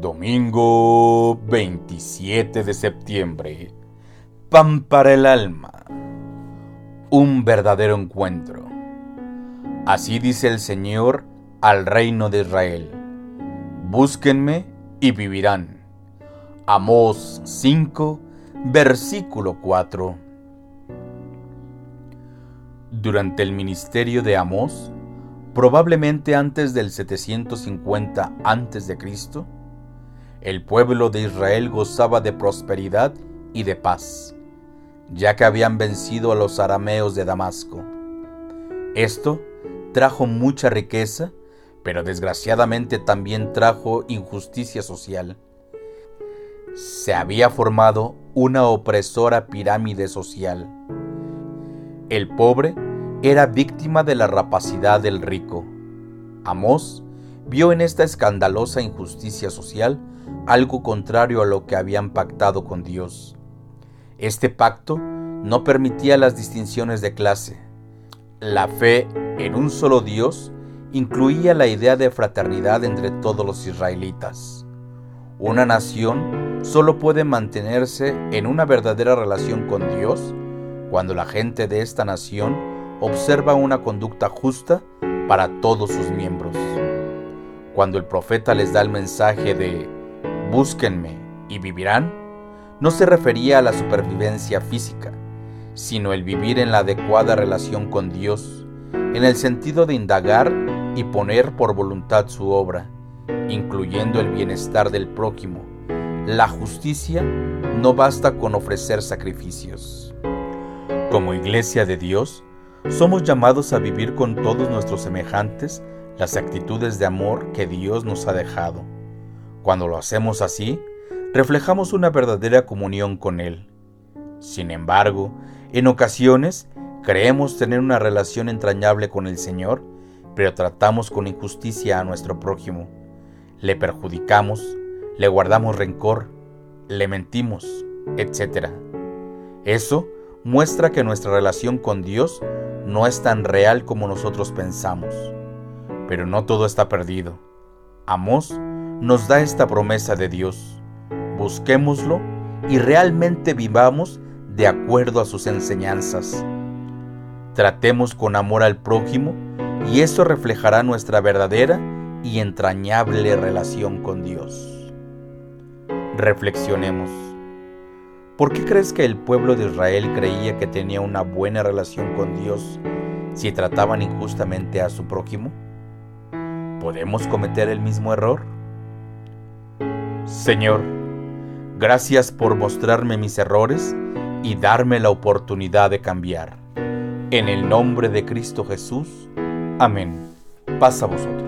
Domingo 27 de septiembre. Pan para el alma. Un verdadero encuentro. Así dice el Señor al reino de Israel. Búsquenme y vivirán. Amós 5, versículo 4. Durante el ministerio de Amós, probablemente antes del 750 a.C., el pueblo de Israel gozaba de prosperidad y de paz, ya que habían vencido a los arameos de Damasco. Esto trajo mucha riqueza, pero desgraciadamente también trajo injusticia social. Se había formado una opresora pirámide social. El pobre era víctima de la rapacidad del rico. Amós vio en esta escandalosa injusticia social algo contrario a lo que habían pactado con Dios. Este pacto no permitía las distinciones de clase. La fe en un solo Dios incluía la idea de fraternidad entre todos los israelitas. Una nación solo puede mantenerse en una verdadera relación con Dios cuando la gente de esta nación observa una conducta justa para todos sus miembros. Cuando el profeta les da el mensaje de búsquenme y vivirán, no se refería a la supervivencia física, sino el vivir en la adecuada relación con Dios, en el sentido de indagar y poner por voluntad su obra, incluyendo el bienestar del prójimo. La justicia no basta con ofrecer sacrificios. Como iglesia de Dios, somos llamados a vivir con todos nuestros semejantes las actitudes de amor que Dios nos ha dejado cuando lo hacemos así, reflejamos una verdadera comunión con Él. Sin embargo, en ocasiones creemos tener una relación entrañable con el Señor, pero tratamos con injusticia a nuestro prójimo. Le perjudicamos, le guardamos rencor, le mentimos, etc. Eso muestra que nuestra relación con Dios no es tan real como nosotros pensamos. Pero no todo está perdido. Amós nos da esta promesa de Dios. Busquémoslo y realmente vivamos de acuerdo a sus enseñanzas. Tratemos con amor al prójimo y eso reflejará nuestra verdadera y entrañable relación con Dios. Reflexionemos. ¿Por qué crees que el pueblo de Israel creía que tenía una buena relación con Dios si trataban injustamente a su prójimo? ¿Podemos cometer el mismo error? Señor, gracias por mostrarme mis errores y darme la oportunidad de cambiar. En el nombre de Cristo Jesús. Amén. Pasa a vosotros.